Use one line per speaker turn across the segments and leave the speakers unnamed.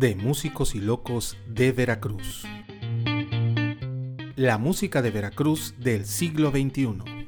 de Músicos y Locos de Veracruz. La música de Veracruz del siglo XXI.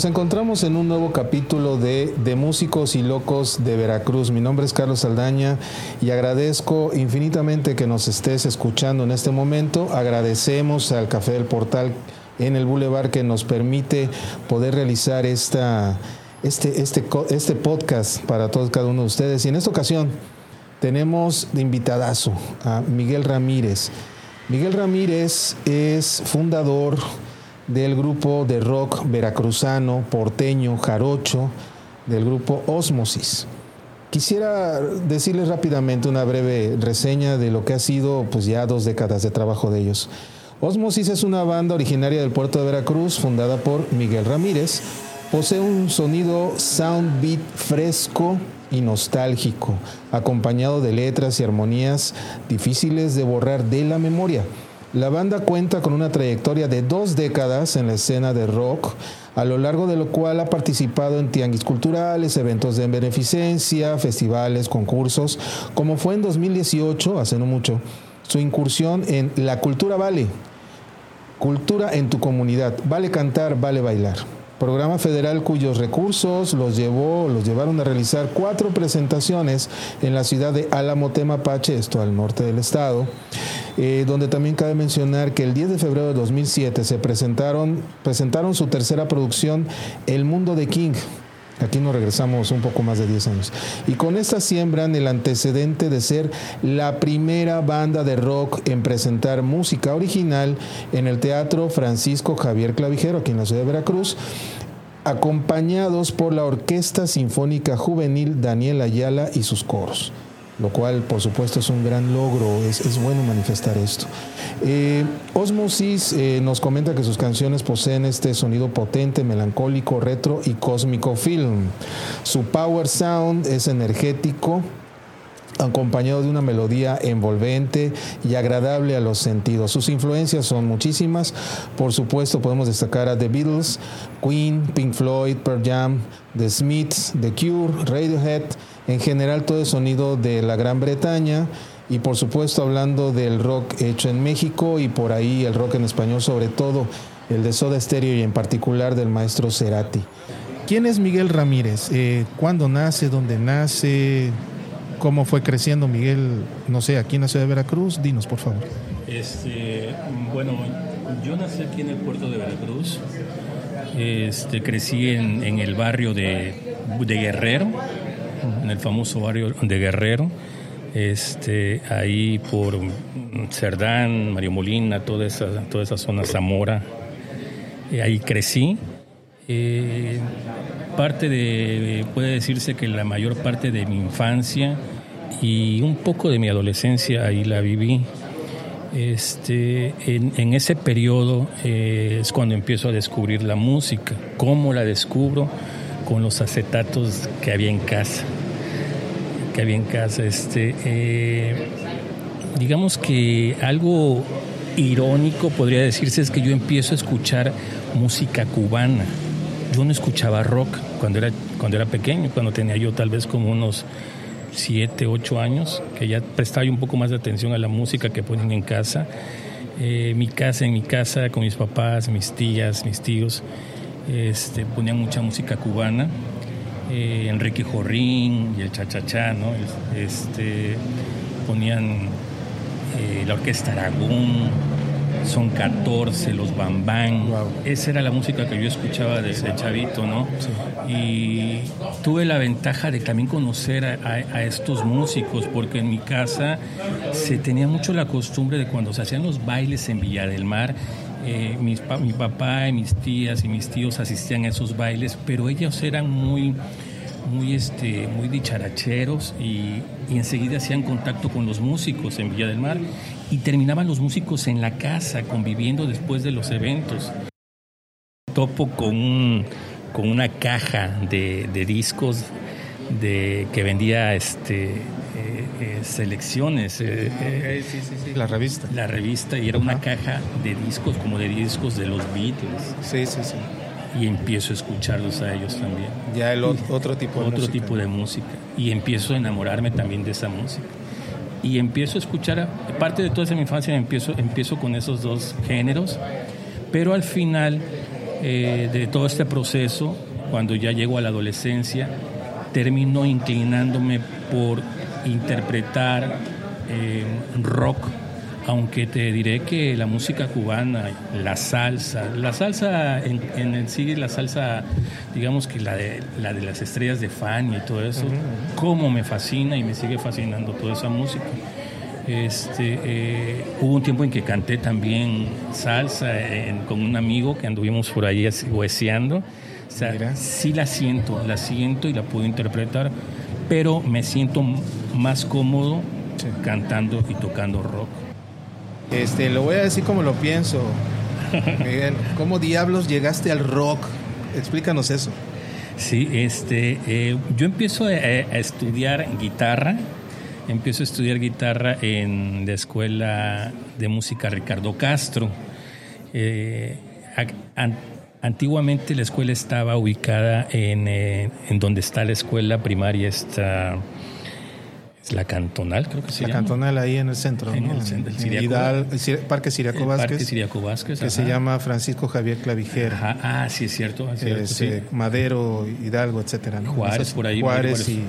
Nos encontramos en un nuevo capítulo de, de, Músicos y Locos de Veracruz. Mi nombre es Carlos Saldaña y agradezco infinitamente que nos estés escuchando en este momento. Agradecemos al Café del Portal en el Boulevard que nos permite poder realizar esta, este, este, este podcast para todos cada uno de ustedes. Y en esta ocasión tenemos de invitadazo a Miguel Ramírez. Miguel Ramírez es fundador del grupo de rock veracruzano, porteño, jarocho, del grupo Osmosis. Quisiera decirles rápidamente una breve reseña de lo que ha sido pues ya dos décadas de trabajo de ellos. Osmosis es una banda originaria del puerto de Veracruz, fundada por Miguel Ramírez. Posee un sonido sound beat fresco y nostálgico, acompañado de letras y armonías difíciles de borrar de la memoria. La banda cuenta con una trayectoria de dos décadas en la escena de rock, a lo largo de lo cual ha participado en tianguis culturales, eventos de beneficencia, festivales, concursos, como fue en 2018, hace no mucho, su incursión en La Cultura Vale, Cultura en tu comunidad, vale cantar, vale bailar programa federal cuyos recursos los llevó, los llevaron a realizar cuatro presentaciones en la ciudad de Álamo Temapache, esto al norte del estado, eh, donde también cabe mencionar que el 10 de febrero de 2007 se presentaron, presentaron su tercera producción, El Mundo de King, Aquí nos regresamos un poco más de 10 años. Y con esta siembran el antecedente de ser la primera banda de rock en presentar música original en el Teatro Francisco Javier Clavijero, aquí en la ciudad de Veracruz, acompañados por la Orquesta Sinfónica Juvenil Daniel Ayala y sus coros lo cual por supuesto es un gran logro, es, bueno manifestar esto. Eh, Osmosis eh, nos comenta que sus canciones poseen este sonido potente, melancólico, retro y cósmico film. Su power sound es energético, acompañado de una melodía envolvente y agradable a los sentidos. Sus influencias son muchísimas. Por supuesto, podemos destacar a The Beatles, Queen, Pink Floyd, Pearl Jam, The Smiths, The Cure, Radiohead, en general todo el sonido de la Gran Bretaña y por supuesto hablando del rock hecho en México y por ahí el rock en español, sobre todo el de Soda Stereo y en particular del maestro Cerati. ¿Quién es Miguel Ramírez? Eh, ¿Cuándo nace? ¿Dónde nace? ¿Cómo fue creciendo Miguel, no sé, aquí en la ciudad de Veracruz? Dinos, por favor.
Este, bueno, yo nací aquí en el puerto de Veracruz. Este, crecí en, el barrio de, de Guerrero, en el famoso barrio de Guerrero, este, ahí por Cerdán, Mario Molina, toda esa, toda esa zona Zamora, eh, ahí crecí. Eh, parte de, puede decirse que la mayor parte de mi infancia y un poco de mi adolescencia ahí la viví. Este, en, ese periodo eh, es cuando empiezo a descubrir la música. ¿Cómo la descubro? Con los acetatos que había en casa. Que había en casa. Este, eh, digamos que algo irónico podría decirse es que yo empiezo a escuchar música cubana. Yo no escuchaba rock cuando era, cuando era pequeño, cuando tenía yo tal vez como unos siete, ocho años, que ya prestaba un poco más de atención a la música que ponen en casa. Eh, mi casa, en mi casa, con mis papás, mis tías, mis tíos, este, ponían mucha música cubana. Eh, Enrique Jorrín y el Chachachá, ¿no? Este, ponían eh, la Orquesta Aragón, son 14, los Bambán. Esa era la música que yo escuchaba desde chavito, ¿no? Y tuve la ventaja de también conocer a, estos músicos, porque en mi casa se tenía mucho la costumbre de cuando se hacían los bailes en Villa del Mar, eh, mi papá y mis tías y mis tíos asistían a esos bailes, pero ellos eran muy muy, este, muy dicharacheros y, y, enseguida hacían contacto con los músicos en Villa del Mar y terminaban los músicos en la casa conviviendo después de los eventos. Topo con, con una caja de, de discos de, que vendía este, eh, eh, selecciones.
Eh, la revista.
La revista y era una caja de discos, como de discos de los Beatles.
Sí, sí, sí
y empiezo a escucharlos a ellos también.
Ya el otro tipo
de
otro
música. tipo de música y empiezo a enamorarme también de esa música. Y empiezo a escuchar, parte de toda esa mi infancia empiezo, empiezo con esos dos géneros, pero al final eh, de todo este proceso, cuando ya llego a la adolescencia, termino inclinándome por interpretar eh, rock aunque te diré que la música cubana, la salsa, la salsa en, en sí, la salsa, digamos que la de, la de las estrellas de Fanny y todo eso, cómo me fascina y me sigue fascinando toda esa música. Este, eh, hubo un tiempo en que canté también salsa con un amigo que anduvimos por ahí hueseando. O sea, sí la siento, la siento y la puedo interpretar, pero me siento más cómodo cantando y tocando rock.
Este, lo voy a decir como lo pienso. Miguel, ¿cómo diablos llegaste al rock? Explícanos eso.
Sí, este, eh, yo empiezo a, estudiar guitarra. Empiezo a estudiar guitarra en la escuela de música Ricardo Castro. Eh, antiguamente la escuela estaba ubicada en, eh, en donde está la escuela primaria, está la cantonal, creo que se
la cantonal ahí en el centro,
en el, centro,
el, Parque Siriaco Vázquez.
Vázquez.
Que se llama Francisco Javier Clavijero.
Ah, sí, es cierto.
Eh, Madero, Hidalgo, etcétera.
Juárez, por ahí.
Juárez, y...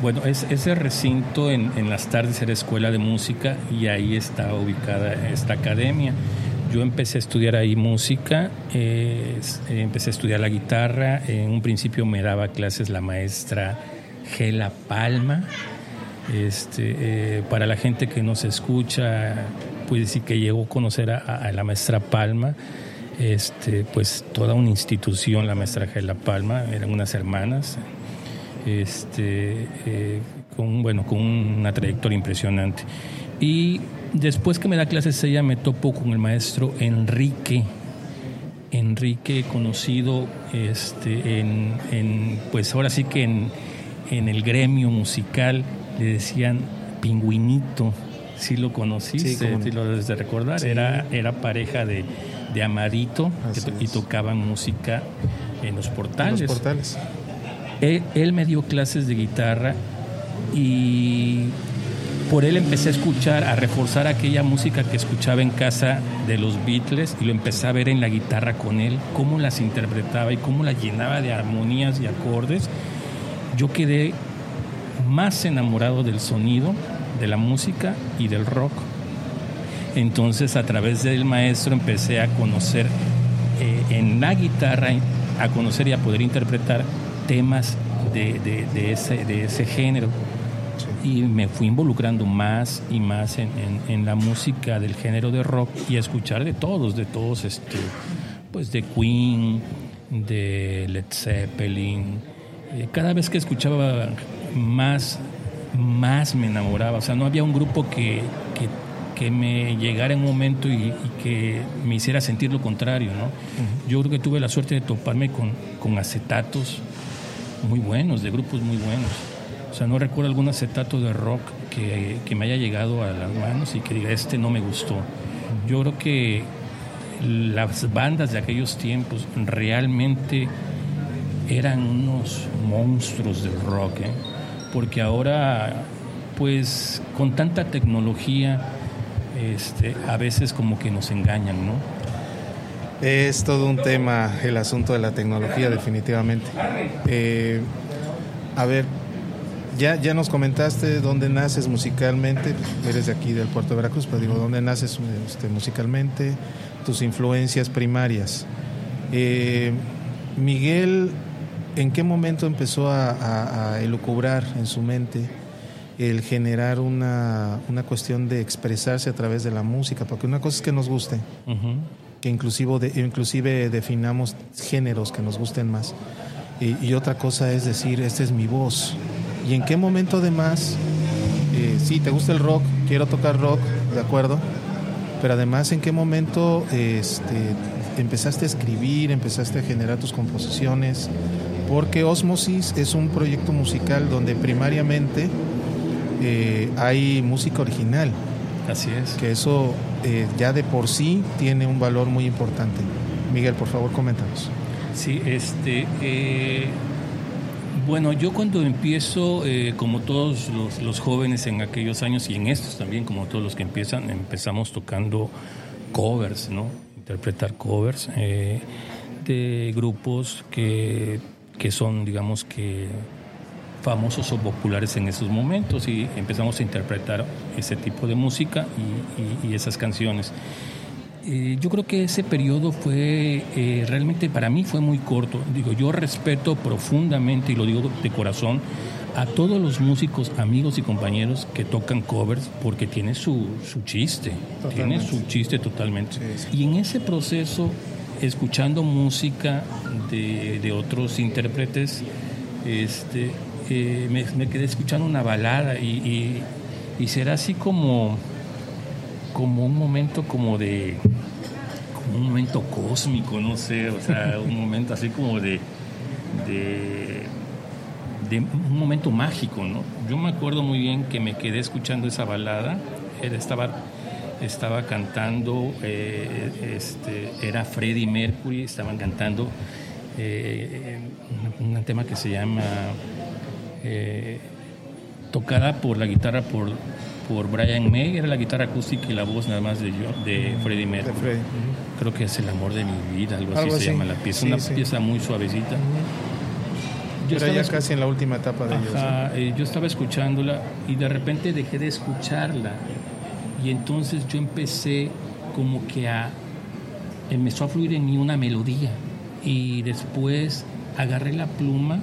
Bueno, es, ese recinto en, en las tardes era escuela de música y ahí está ubicada esta academia. Yo empecé a estudiar ahí música, eh, empecé a estudiar la guitarra. En un principio me daba clases la maestra Gela Palma este, eh, para la gente que nos escucha, puede decir que llegó a conocer a, la maestra Palma, este, pues toda una institución, la maestra Gela Palma, eran unas hermanas, este, eh, con, bueno, con una trayectoria impresionante. Y después que me da clases ella me topo con el maestro Enrique, Enrique conocido este, en, pues ahora sí que en el gremio musical le decían pingüinito. Si lo conociste, si lo debes de recordar. Era, era pareja de, de Amarito y tocaban música en los portales.
los portales.
Él, me dio clases de guitarra y por él empecé a escuchar, a reforzar aquella música que escuchaba en casa de los Beatles y lo empecé a ver en la guitarra con él, cómo las interpretaba y cómo las llenaba de armonías y acordes. Yo quedé más enamorado del sonido, de la música y del rock. Entonces a través del maestro empecé a conocer eh, en la guitarra, a conocer y a poder interpretar temas de, ese, de ese género. Y me fui involucrando más y más en, la música del género de rock y a escuchar de todos, de todos, este, pues de Queen, de Led Zeppelin. Eh, cada vez que escuchaba más, más me enamoraba. O sea, no había un grupo que, que me llegara en un momento y, que me hiciera sentir lo contrario, ¿no? Yo creo que tuve la suerte de toparme con, con acetatos muy buenos, de grupos muy buenos. O sea, no recuerdo algún acetato de rock que, que me haya llegado a las manos y que diga, este no me gustó. Yo creo que las bandas de aquellos tiempos realmente eran unos monstruos del rock, ¿eh? Porque ahora, pues con tanta tecnología, este, a veces como que nos engañan, ¿no?
Es todo un tema el asunto de la tecnología, definitivamente. Eh, a ver, ya, ya nos comentaste dónde naces musicalmente, eres de aquí del puerto de Veracruz, pero digo, ¿dónde naces este, musicalmente? Tus influencias primarias. Eh, Miguel, ¿en qué momento empezó a, a, elucubrar en su mente el generar una, una, cuestión de expresarse a través de la música? Porque una cosa es que nos guste, que inclusive, de, inclusive definamos géneros que nos gusten más. Y, y, otra cosa es decir, esta es mi voz, y en qué momento además, eh, sí, te gusta el rock, quiero tocar rock, de acuerdo, pero además en qué momento este, empezaste a escribir, empezaste a generar tus composiciones, porque Osmosis es un proyecto musical donde primariamente eh, hay música original.
Así es.
Que eso eh, ya de por sí tiene un valor muy importante. Miguel, por favor, coméntanos.
Sí, este, bueno, yo cuando empiezo, eh, como todos los, jóvenes en aquellos años y en estos también, como todos los que empiezan, empezamos tocando covers, ¿no? Interpretar covers eh, de grupos que, que son, digamos que, famosos o populares en esos momentos y empezamos a interpretar ese tipo de música y esas canciones. Eh, yo creo que ese periodo fue eh, realmente para mí fue muy corto. Digo, yo respeto profundamente y lo digo de corazón a todos los músicos, amigos y compañeros que tocan covers porque tiene su, su chiste, tiene su chiste totalmente. Y en ese proceso, escuchando música de, de otros intérpretes, este, eh, me, quedé escuchando una balada y, y, y será así como como un momento como de un momento cósmico, no sé, o sea, un momento así como de, de, un momento mágico, ¿no? Yo me acuerdo muy bien que me quedé escuchando esa balada, estaba, estaba cantando, eh, este, era Freddie Mercury, estaban cantando eh, un, tema que se llama eh, tocada por la guitarra por por Brian May, era la guitarra acústica y la voz nada más de, de Freddie Mercury. Creo que es El amor de mi vida, algo, así, se llama la pieza. una pieza muy suavecita.
Yo estaba ya casi en la última etapa de ellos.
Eh, yo estaba escuchándola y de repente dejé de escucharla. Y entonces yo empecé como que a... Empezó a fluir en mí una melodía. Y después agarré la pluma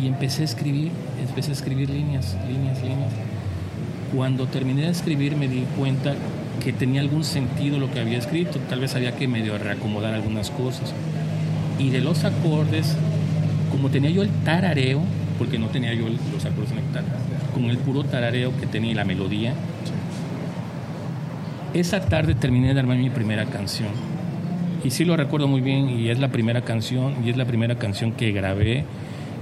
y empecé a escribir, empecé a escribir líneas, líneas, líneas cuando terminé de escribir me di cuenta que tenía algún sentido lo que había escrito, tal vez había que medio reacomodar algunas cosas. Y de los acordes, como tenía yo el tarareo, porque no tenía yo los acordes en el con el puro tarareo que tenía la melodía, esa tarde terminé de armar mi primera canción. Y sí lo recuerdo muy bien, y es la primera canción, y es la primera canción que grabé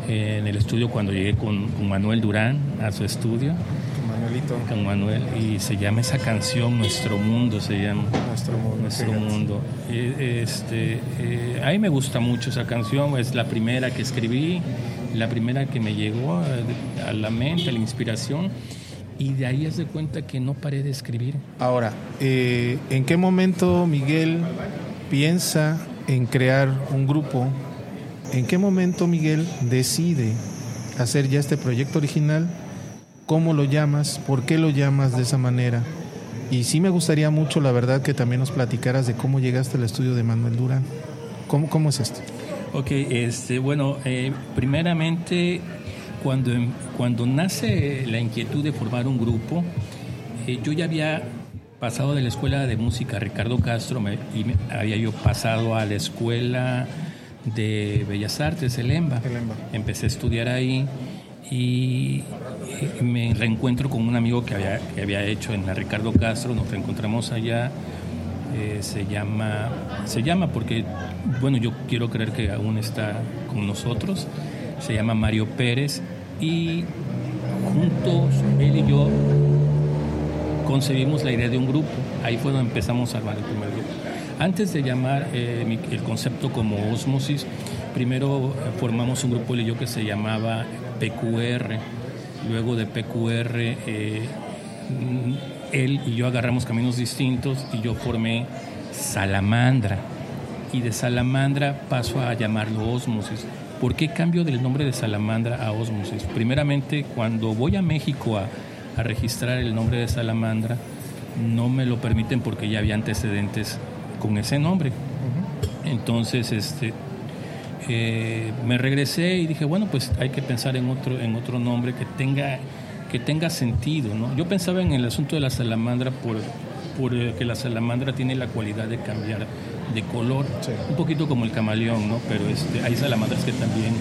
en el estudio cuando llegué con, con Manuel Durán a su estudio. Con Manuel. Y se llama esa canción Nuestro Mundo, se llama.
Nuestro Mundo.
Nuestro Mundo. Este, eh, a mí me gusta mucho esa canción, es la primera que escribí, la primera que me llegó a, la mente, a la inspiración. Y de ahí es de cuenta que no paré de escribir.
Ahora, eh, ¿en qué momento Miguel piensa en crear un grupo? ¿En qué momento Miguel decide hacer ya este proyecto original cómo lo llamas, por qué lo llamas de esa manera. Y sí me gustaría mucho, la verdad, que también nos platicaras de cómo llegaste al estudio de Manuel Durán. ¿Cómo, cómo es esto?
Ok, este, bueno, eh, primeramente, cuando, cuando nace la inquietud de formar un grupo, eh, yo ya había pasado de la escuela de música Ricardo Castro y había yo pasado a la escuela de Bellas Artes, el EMBA. Empecé a estudiar ahí y me reencuentro con un amigo que había, que había hecho en la Ricardo Castro, nos reencontramos allá. Eh, se llama, se llama porque, bueno, yo quiero creer que aún está con nosotros. Se llama Mario Pérez y juntos él y yo concebimos la idea de un grupo. Ahí fue donde empezamos a armar el primer grupo. Antes de llamar eh, el concepto como osmosis, primero formamos un grupo él y yo que se llamaba PQR. Luego de PQR, eh, él y yo agarramos caminos distintos y yo formé Salamandra. Y de Salamandra paso a llamarlo Osmosis. ¿Por qué cambio del nombre de Salamandra a Osmosis? Primeramente, cuando voy a México a, registrar el nombre de Salamandra, no me lo permiten porque ya había antecedentes con ese nombre. Entonces, este, eh, me regresé y dije, bueno, pues hay que pensar en otro, en otro nombre que tenga, que tenga sentido. ¿no? Yo pensaba en el asunto de la salamandra por, por eh, que la salamandra tiene la cualidad de cambiar de color, un poquito como el camaleón, ¿no? pero este, hay salamandras que también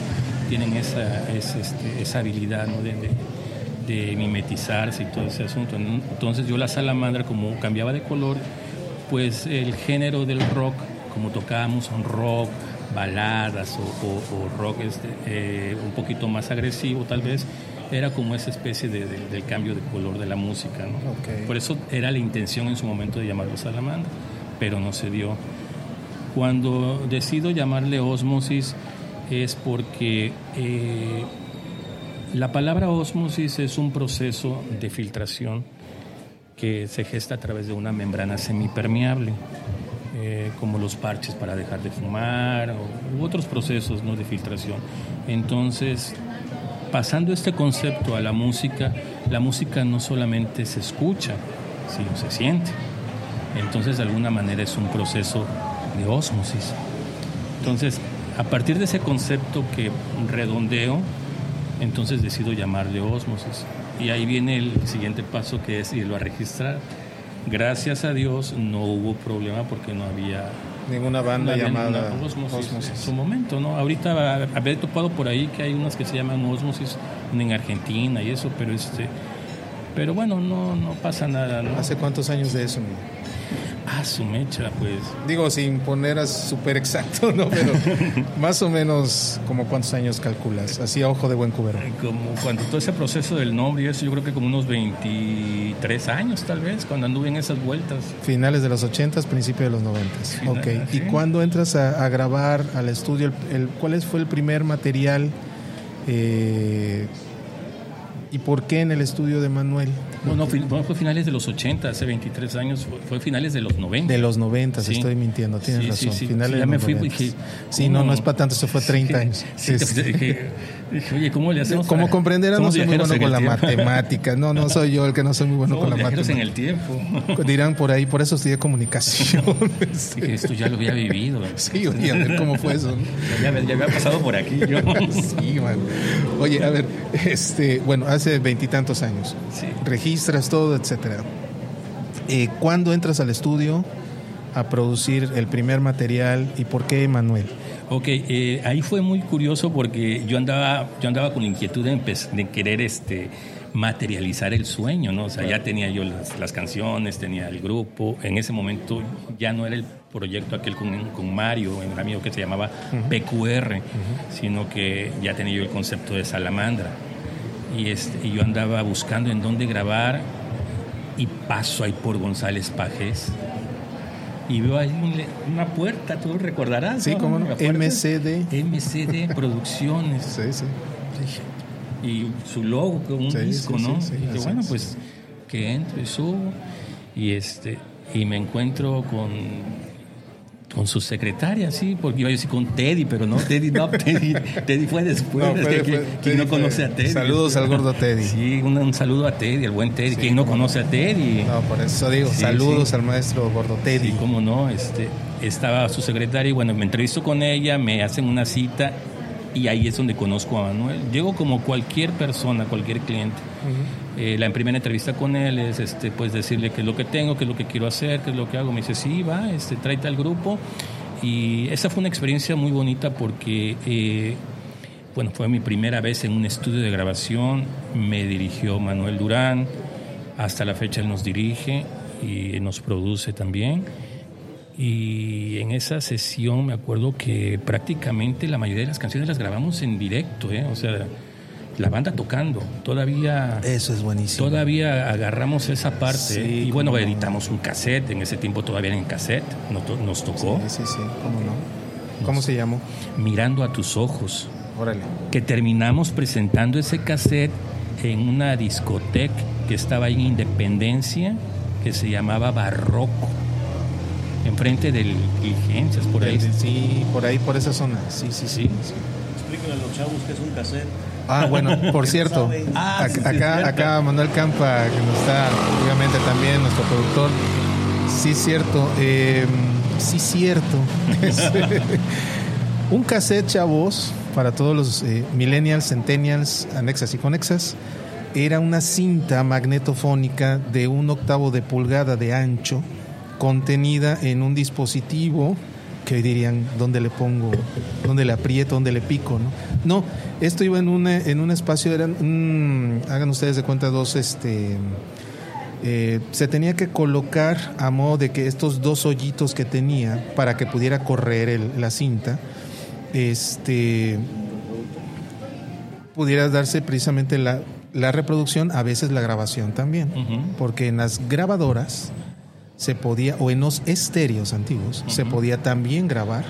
tienen esa, este, esa habilidad ¿no? de, de mimetizarse y todo ese asunto. Entonces yo la salamandra, como cambiaba de color, pues el género del rock, como tocábamos un rock, baladas o, rock este, eh, un poquito más agresivo tal vez, era como esa especie de, del cambio de color de la música. Por eso era la intención en su momento de llamarlo Salamandra, pero no se dio. Cuando decido llamarle osmosis es porque eh, la palabra osmosis es un proceso de filtración que se gesta a través de una membrana semipermeable. Eh, como los parches para dejar de fumar u otros procesos ¿no? de filtración. Entonces, pasando este concepto a la música, la música no solamente se escucha, sino se siente. Entonces, de alguna manera es un proceso de osmosis. Entonces, a partir de ese concepto que redondeo, entonces decido llamarle osmosis. Y ahí viene el siguiente paso que es irlo a registrar Gracias a Dios no hubo problema porque no había
ninguna banda llamada
Osmosis, En su momento, ¿no? Ahorita había topado por ahí que hay unas que se llaman Osmosis en Argentina y eso, pero este pero bueno, no no pasa nada, ¿no?
¿Hace cuántos años de eso?
Ah, su mecha, pues.
Digo, sin poner a súper exacto, ¿no? Pero más o menos, como cuántos años calculas? Así a ojo de buen cubero.
Como cuando todo ese proceso del nombre y eso, yo creo que como unos 23 años, tal vez, cuando anduve en esas vueltas.
Finales de los 80, principios de los 90. ok. ¿Y cuándo entras a, grabar al estudio? El, ¿Cuál fue el primer material? Eh, ¿Y por qué en el estudio de Manuel?
No, no, fue finales de los 80, hace 23 años, fue, finales de los 90.
De los 90, estoy mintiendo, tienes razón. Sí, finales ya me fui dije, Sí, no, no es para tanto, eso fue 30 años.
Dije, oye, ¿cómo le hacemos?
Como comprenderán, no soy muy bueno con la matemática. No, no soy yo el que no soy muy bueno con la matemática.
en el tiempo.
Dirán por ahí, por eso estudié comunicación.
esto ya lo había vivido.
Sí, oye, a ver cómo fue eso.
Ya, ya había pasado por aquí. Yo.
Sí, man. Oye, a ver, este, bueno, hace veintitantos años. Sí registras todo, etcétera. Eh, ¿Cuándo entras al estudio a producir el primer material y por qué Manuel?
Ok, eh, ahí fue muy curioso porque yo andaba, yo andaba con la inquietud de, querer este, materializar el sueño, ¿no? O sea, ya tenía yo las, canciones, tenía el grupo. En ese momento ya no era el proyecto aquel con, con Mario, un amigo que se llamaba PQR, sino que ya tenía yo el concepto de Salamandra y, este, yo andaba buscando en dónde grabar y paso ahí por González Pajes y veo ahí una puerta, tú recordarás.
Sí, como no? MCD.
MCD Producciones.
Sí, sí.
Y su logo un disco, ¿no? y bueno, pues que entro y subo y, este, y me encuentro con con su secretaria, sí, porque iba a decir con Teddy, pero no, Teddy no, Teddy, fue después. No, no conoce a Teddy?
Saludos al gordo Teddy.
Sí, un, saludo a Teddy, el buen Teddy. ¿Quién no conoce a Teddy?
No, por eso digo, saludos al maestro gordo Teddy.
Sí, cómo no, este, estaba su secretaria y bueno, me entrevisto con ella, me hacen una cita y ahí es donde conozco a Manuel. Llego como cualquier persona, cualquier cliente. Eh, la primera entrevista con él es este, pues decirle qué es lo que tengo, qué es lo que quiero hacer, qué es lo que hago. Me dice, sí, va, este, tráete al grupo. Y esa fue una experiencia muy bonita porque eh, bueno, fue mi primera vez en un estudio de grabación, me dirigió Manuel Durán, hasta la fecha él nos dirige y nos produce también. Y en esa sesión me acuerdo que prácticamente la mayoría de las canciones las grabamos en directo, ¿eh? o sea, la banda tocando. Todavía.
Eso es buenísimo.
Todavía agarramos esa parte. y bueno, editamos un cassette. En ese tiempo todavía en cassette. Nos, nos tocó.
Sí, sí, sí. ¿Cómo no? ¿Cómo se llamó?
Mirando a tus ojos.
Órale.
Que terminamos presentando ese cassette en una discoteca que estaba en Independencia, que se llamaba Barroco. Enfrente del Diligencias, por ahí.
Sí, por ahí, por esa zona. Sí, sí, sí. sí.
Explíquenle a los chavos que es un cassette.
Ah, bueno, por cierto,
Ah, sí,
acá, acá Manuel Campa, que nos está, obviamente también nuestro productor, sí cierto, eh, sí cierto. Un cassette, chavos, para todos los eh, millennials, centennials, anexas y conexas, era una cinta magnetofónica de un octavo de pulgada de ancho, contenida en un dispositivo que hoy dirían dónde le pongo, dónde le aprieto, dónde le pico, ¿no? No, esto iba en un en un espacio eran mm, hagan ustedes de cuenta dos este eh, se tenía que colocar a modo de que estos dos hoyitos que tenía para que pudiera correr el- la cinta este pudiera darse precisamente la, la reproducción, a veces la grabación también, porque en las grabadoras se podía, o en los estéreos antiguos, se podía también grabar,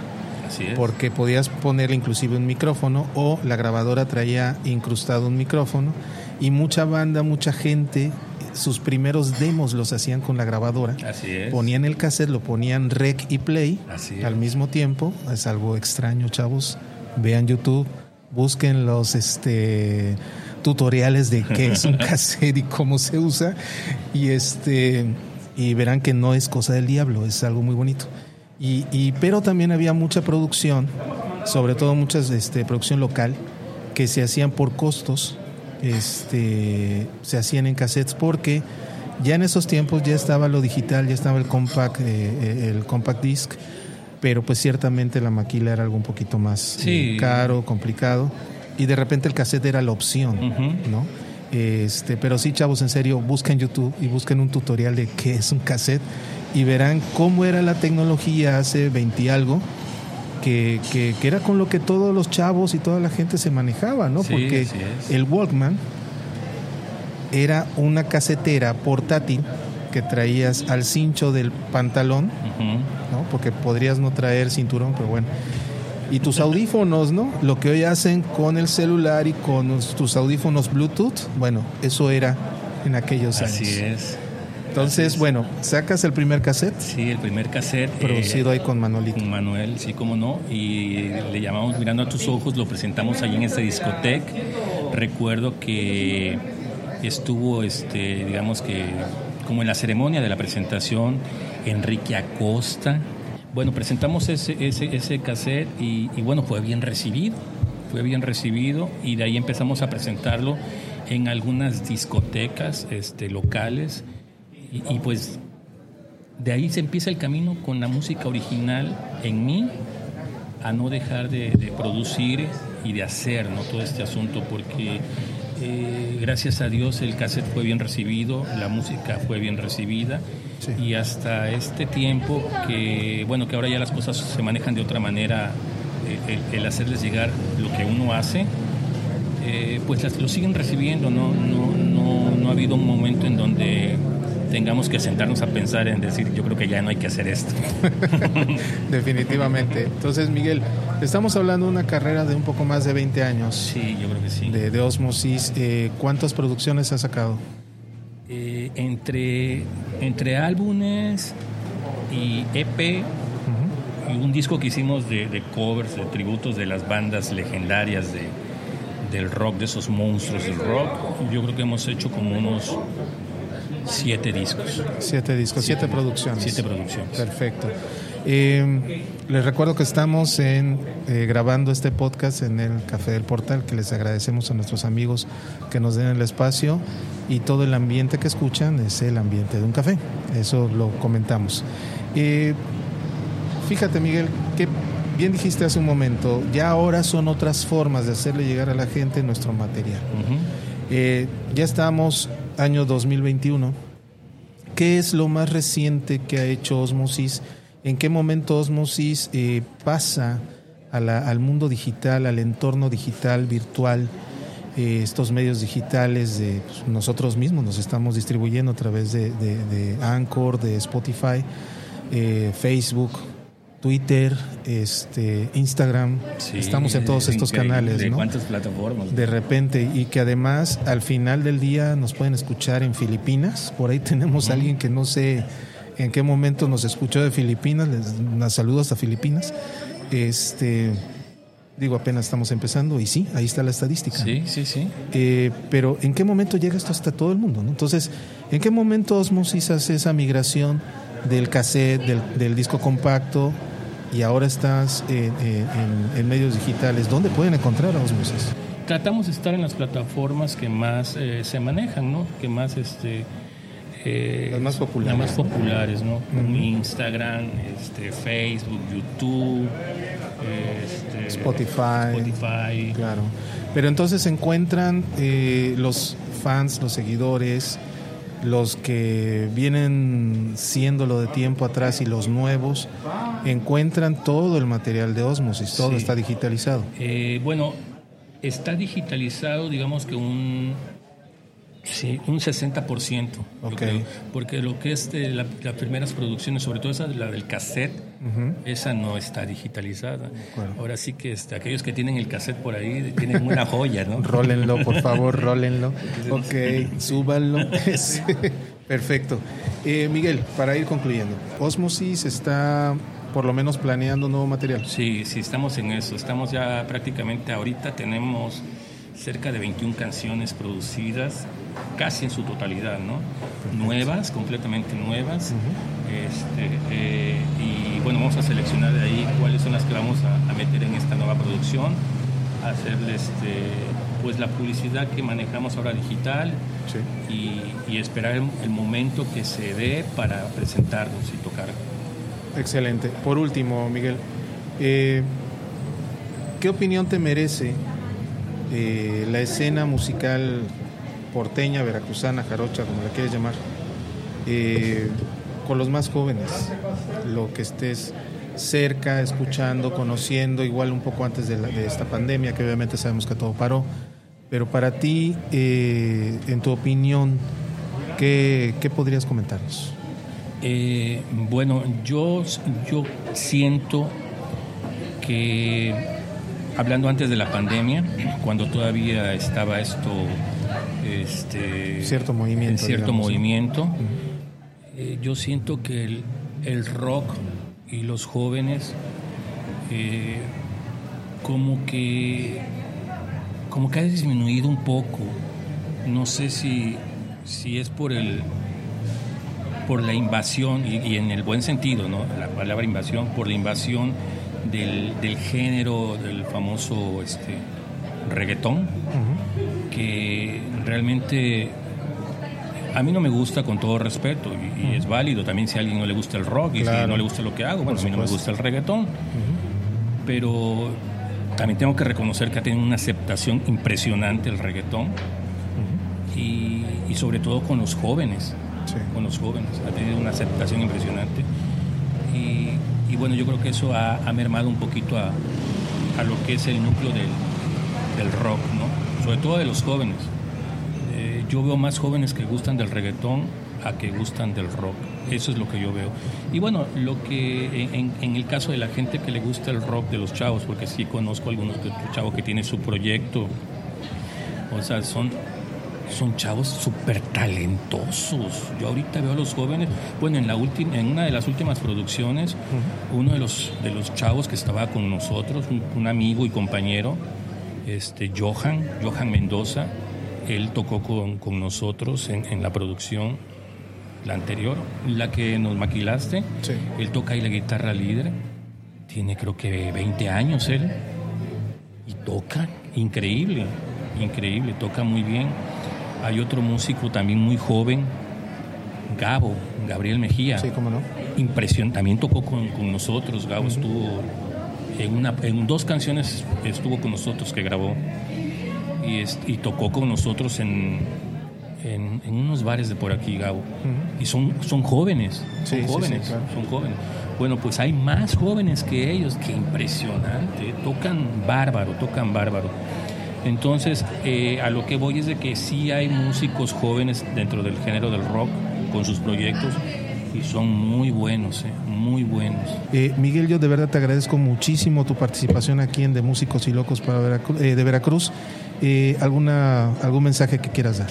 Así es.
porque podías ponerle inclusive un micrófono o la grabadora traía incrustado un micrófono y mucha banda, mucha gente, sus primeros demos los hacían con la grabadora.
Así es.
Ponían el cassette, lo ponían rec y play
Así es.
al mismo tiempo. Es algo extraño, chavos. Vean YouTube, busquen los este tutoriales de qué es un cassette y cómo se usa y este y verán que no es cosa del diablo, es algo muy bonito. Y, y pero también había mucha producción, sobre todo muchas este producción local que se hacían por costos, este se hacían en cassettes porque ya en esos tiempos ya estaba lo digital, ya estaba el compact, eh, eh, el compact disc, pero pues ciertamente la maquila era algo un poquito más
Sí.
eh, caro, complicado, y de repente el cassette era la opción. ¿no? Este, pero sí, chavos, en serio, busquen YouTube y busquen un tutorial de qué es un cassette y verán cómo era la tecnología hace 20 y algo. Que, que, que era con lo que todos los chavos y toda la gente se manejaba, ¿no?
Sí,
Porque el Walkman era una casetera portátil que traías al cincho del pantalón. ¿no? Porque podrías no traer cinturón, pero bueno. Y tus audífonos, ¿no? Lo que hoy hacen con el celular y con tus audífonos Bluetooth, bueno, eso era en aquellos años.
Así es.
Entonces, bueno, sacas el primer cassette
Sí, el primer cassette. eh,
producido ahí con Manolito.
con Manuel, sí, cómo no. Y le llamamos Mirando a tus ojos, lo presentamos allí en esta discoteca. Recuerdo que estuvo, este, digamos que, como en la ceremonia de la presentación, Enrique Acosta. Bueno, presentamos ese, ese, cassette y, bueno, fue bien recibido. Fue bien recibido y de ahí empezamos a presentarlo en algunas discotecas este, locales. Y, pues de ahí se empieza el camino con la música original en mí, a no dejar de, de producir y de hacer ¿no? todo este asunto, porque eh, gracias a Dios el cassette fue bien recibido, la música fue bien recibida,
Sí.
y hasta este tiempo que, bueno, que ahora ya las cosas se manejan de otra manera, eh, el, el hacerles llegar lo que uno hace, eh, pues las- lo siguen recibiendo, ¿no? No, no, no ha habido un momento en donde tengamos que sentarnos a pensar en decir, yo creo que ya no hay que hacer esto.
Definitivamente. Entonces, Miguel, estamos hablando de una carrera de un poco más de 20 años
Sí, yo creo que sí.
de, de Osmosis. Eh, ¿Cuántas producciones has sacado?
Entre, entre álbumes y EP y un disco que hicimos de, de covers, de tributos de las bandas legendarias de, del rock, de esos monstruos del rock, yo creo que hemos hecho como unos siete discos.
Siete discos, siete, producciones.
Siete producciones.
Perfecto. Eh, les recuerdo que estamos en, eh, grabando este podcast en el Café del Portal, que les agradecemos a nuestros amigos que nos den el espacio y todo el ambiente que escuchan es el ambiente de un café. Eso lo comentamos. Eh, fíjate, Miguel, ¿qué bien dijiste hace un momento, ya ahora son otras formas de hacerle llegar a la gente nuestro material. Eh, ya estamos año 2021. ¿Qué es lo más reciente que ha hecho Osmosis? ¿En qué momento Osmosis eh, pasa al mundo digital, al entorno digital, virtual? Eh, estos medios digitales de pues, nosotros mismos nos estamos distribuyendo a través de, de Anchor, de Spotify, Facebook, Twitter, este, Instagram, estamos en todos estos canales.
¿De cuántas plataformas?
De repente, y que además al final del día nos pueden escuchar en Filipinas. Por ahí tenemos a alguien que no sé en qué momento nos escuchó de Filipinas. Les saludo hasta Filipinas. Este, digo, apenas estamos empezando y sí, ahí está la estadística.
Sí, sí, sí.
Eh, pero ¿en qué momento llega esto hasta todo el mundo? Entonces, ¿en qué momento Osmosis hace esa migración del cassette, del, del disco compacto? y ahora estás en, medios digitales, ¿dónde pueden encontrar a Osmosis?
Tratamos de estar en las plataformas que más eh, se manejan, ¿no? Que más este
eh, las más populares.
Las más populares, ¿no? Instagram, este, Facebook, YouTube,
este, Spotify.
Spotify.
Claro. Pero entonces se encuentran eh, los fans, los seguidores, los que vienen siéndolo de tiempo atrás y los nuevos encuentran todo el material de Osmosis, todo está digitalizado.
Eh, bueno, está digitalizado, digamos que un Sí, un 60%.
Okay.
porque lo que es de las primeras producciones, sobre todo esa, la del cassette, esa no está digitalizada. Ahora sí que este, aquellos que tienen el cassette por ahí tienen una joya, ¿no?
rólenlo, por favor, rólenlo. Ok, súbanlo. Perfecto. Eh, Miguel, para ir concluyendo, Osmosis está por lo menos planeando nuevo material.
Sí, sí, estamos en eso. Estamos ya prácticamente ahorita tenemos cerca de 21 canciones producidas, casi en su totalidad, ¿no? Nuevas, completamente nuevas. este, eh, y bueno, vamos a seleccionar de ahí cuáles son las que vamos a, meter en esta nueva producción, hacerle este, pues la publicidad que manejamos ahora digital y, esperar el, momento que se dé para presentarnos y tocar.
Excelente. Por último, Miguel, eh, ¿qué opinión te merece eh, la escena musical porteña, veracruzana, jarocha, como la quieres llamar, eh, con los más jóvenes, lo que estés cerca, escuchando, conociendo, igual un poco antes de, esta pandemia, que obviamente sabemos que todo paró, pero para ti, eh, en tu opinión, ¿qué, podrías comentarnos?
bueno, yo, yo siento que hablando antes de la pandemia, cuando todavía estaba esto, este,
cierto movimiento,
en cierto movimiento, eh, yo siento que el, rock y los jóvenes eh, como que como que ha disminuido un poco. No sé si, si es por el por la invasión y, y en el buen sentido, ¿no? La palabra invasión por la invasión del, género del famoso este, reggaetón, realmente a mí no me gusta con todo respeto y, es válido también si a alguien no le gusta el rock y si no le gusta lo que hago, bueno, a mí no me gusta el reggaetón. Pero también tengo que reconocer que ha tenido una aceptación impresionante el reggaetón y, sobre todo con los jóvenes. Con los jóvenes, ha tenido una aceptación impresionante. Y y bueno, yo creo que eso ha, mermado un poquito a, lo que es el núcleo del, rock, ¿no? Sobre todo de los jóvenes. Yo veo más jóvenes que gustan del reggaetón a que gustan del rock. Eso es lo que yo veo. Y bueno, lo que en, el caso de la gente que le gusta el rock de los chavos, porque sí conozco algunos de chavos que tienen su proyecto, o sea, son son chavos súper talentosos. Yo ahorita veo a los jóvenes, bueno, en, la última, en una de las últimas producciones, uno de los, de los chavos que estaba con nosotros, un, amigo y compañero, este, Johan, Johan Mendoza, él tocó con, con nosotros en, en, la producción, la anterior, la que nos maquilaste. Él toca ahí la guitarra líder, tiene creo que 20 años él, y toca increíble, increíble, toca muy bien. Hay otro músico también muy joven, Gabo, Gabriel Mejía.
Sí, cómo no.
Impresión, también tocó con, nosotros, Gabo estuvo en, una, en dos canciones estuvo con nosotros que grabó y, es- y tocó con nosotros en, en, en unos bares de por aquí, Gabo. Y son, son jóvenes, son
Sí, sí, sí,
jóvenes,
claro.
son jóvenes. Bueno, pues hay más jóvenes que ellos, que impresionante, tocan bárbaro, tocan bárbaro. Entonces, eh, a lo que voy es de que sí hay músicos jóvenes dentro del género del rock con sus proyectos y son muy buenos, eh, muy buenos.
Eh, Miguel, yo de verdad te agradezco muchísimo tu participación aquí en De Músicos y Locos para Veracru- eh, de Veracruz. Eh, ¿alguna, ¿Algún mensaje que quieras dar?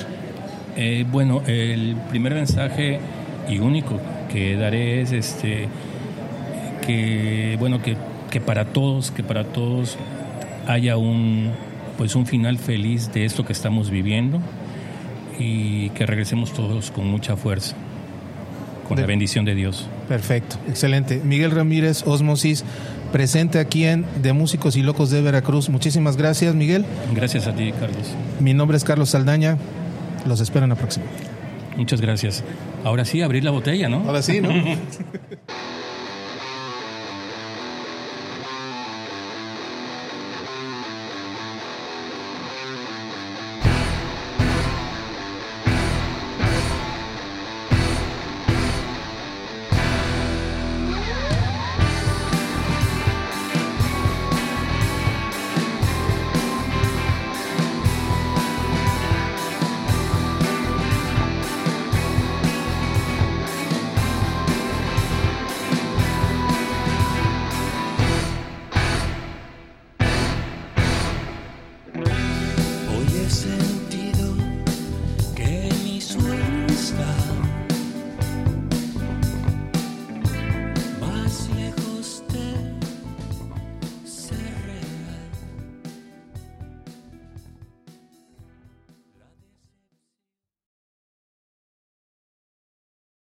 Eh, bueno, el primer mensaje y único que daré es este que bueno que, que para todos, que para todos haya un pues un final feliz de esto que estamos viviendo y que regresemos todos con mucha fuerza, con
De-
la bendición de Dios.
Perfecto, excelente. Miguel Ramírez, Osmosis, presente aquí en De Músicos y Locos de Veracruz. Muchísimas gracias, Miguel.
Gracias a ti, Carlos.
Mi nombre es Carlos Saldaña. Los espero en la próxima.
Muchas gracias. Ahora sí, abrir la botella, ¿no?
Ahora sí, ¿no?